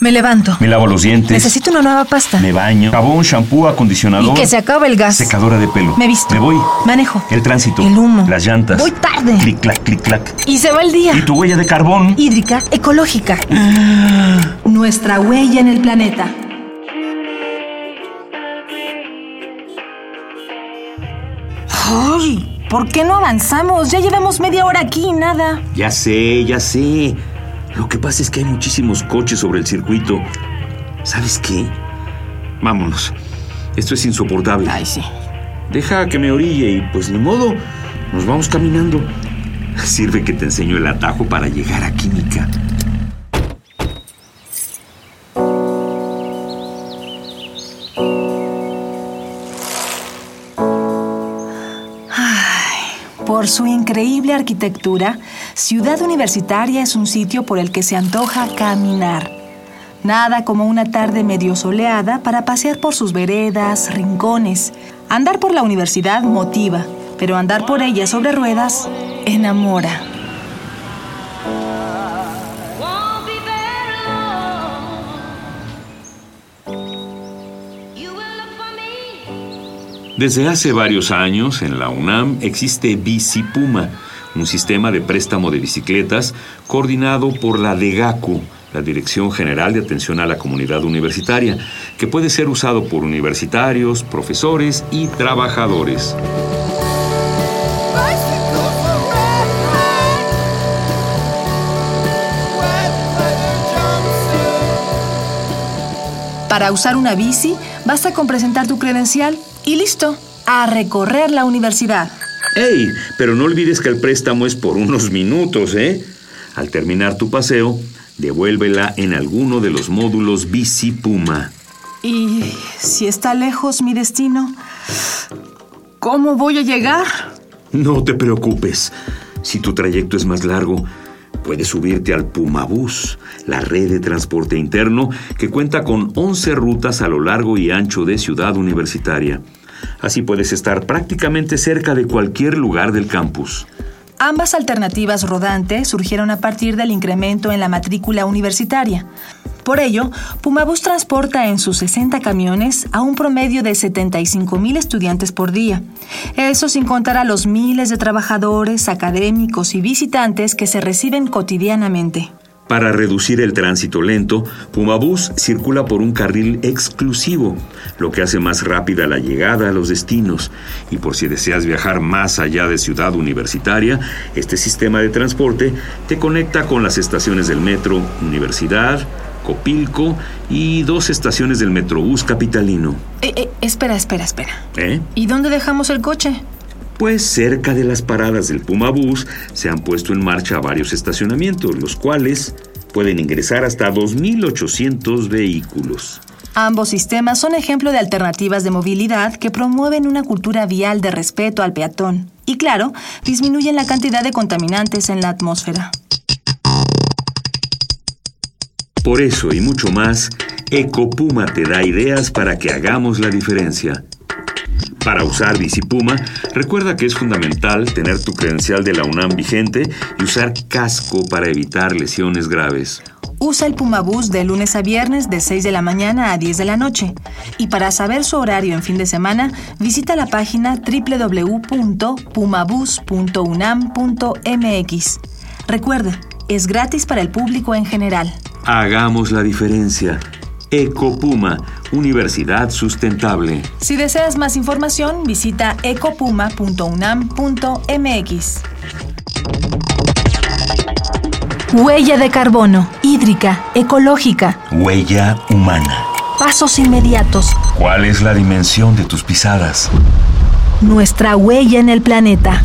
Me levanto. Me lavo los dientes. Necesito una nueva pasta. Me baño. Jabón, shampoo, acondicionador. Y que se acabe el gas. Secadora de pelo. Me visto. Me voy. Manejo. El tránsito. El humo. Las llantas. Voy tarde. Clic, clac, clic, clac. Y se va el día. ¿Y tu huella de carbón? Hídrica, ecológica. Nuestra huella en el planeta. ¡Ay! ¿Por qué no avanzamos? Ya llevamos media hora aquí y nada. Ya sé, ya sé. Lo que pasa es que hay muchísimos coches sobre el circuito. ¿Sabes qué? Vámonos. Esto es insoportable. Ay, sí. Deja que me orille y pues ni modo. Nos vamos caminando. Sirve que te enseño el atajo para llegar a Química. Por su increíble arquitectura, Ciudad Universitaria es un sitio por el que se antoja caminar. Nada como una tarde medio soleada para pasear por sus veredas, rincones. Andar por la universidad motiva, pero andar por ella sobre ruedas enamora. Desde hace varios años en la UNAM existe Bici Puma, un sistema de préstamo de bicicletas coordinado por la DEGACU, la Dirección General de Atención a la Comunidad Universitaria, que puede ser usado por universitarios, profesores y trabajadores. Para usar una bici, basta con presentar tu credencial y listo, a recorrer la universidad. ¡Ey! Pero no olvides que el préstamo es por unos minutos, ¿eh? Al terminar tu paseo, devuélvela en alguno de los módulos Bici Puma. Y si está lejos mi destino, ¿cómo voy a llegar? No te preocupes. Si tu trayecto es más largo, puedes subirte al Pumabús, la red de transporte interno que cuenta con 11 rutas a lo largo y ancho de Ciudad Universitaria. Así puedes estar prácticamente cerca de cualquier lugar del campus. Ambas alternativas rodantes surgieron a partir del incremento en la matrícula universitaria. Por ello, Pumabús transporta en sus 60 camiones a un promedio de 75 mil estudiantes por día. Eso sin contar a los miles de trabajadores, académicos y visitantes que se reciben cotidianamente. Para reducir el tránsito lento, Pumabús circula por un carril exclusivo, lo que hace más rápida la llegada a los destinos. Y por si deseas viajar más allá de Ciudad Universitaria, este sistema de transporte te conecta con las estaciones del metro Universidad, Copilco y dos estaciones del Metrobús capitalino. Eh, eh, espera, espera, espera. ¿Eh? ¿Y dónde dejamos el coche? Pues cerca de las paradas del Pumabús se han puesto en marcha varios estacionamientos, los cuales pueden ingresar hasta 2.800 vehículos. Ambos sistemas son ejemplo de alternativas de movilidad que promueven una cultura vial de respeto al peatón y, claro, disminuyen la cantidad de contaminantes en la atmósfera. Por eso y mucho más, Ecopuma te da ideas para que hagamos la diferencia. Para usar Bicipuma, recuerda que es fundamental tener tu credencial de la UNAM vigente y usar casco para evitar lesiones graves. Usa el Pumabús de lunes a viernes de 6 de la mañana a 10 de la noche. Y para saber su horario en fin de semana, visita la página www.pumabus.unam.mx. Recuerda, es gratis para el público en general. Hagamos la diferencia. Ecopuma, Universidad Sustentable. Si deseas más información, visita ecopuma.unam.mx. Huella de carbono, hídrica, ecológica, Huella humana. pasos inmediatos, ¿Cuál es la dimensión de tus pisadas? nuestra huella en el planeta.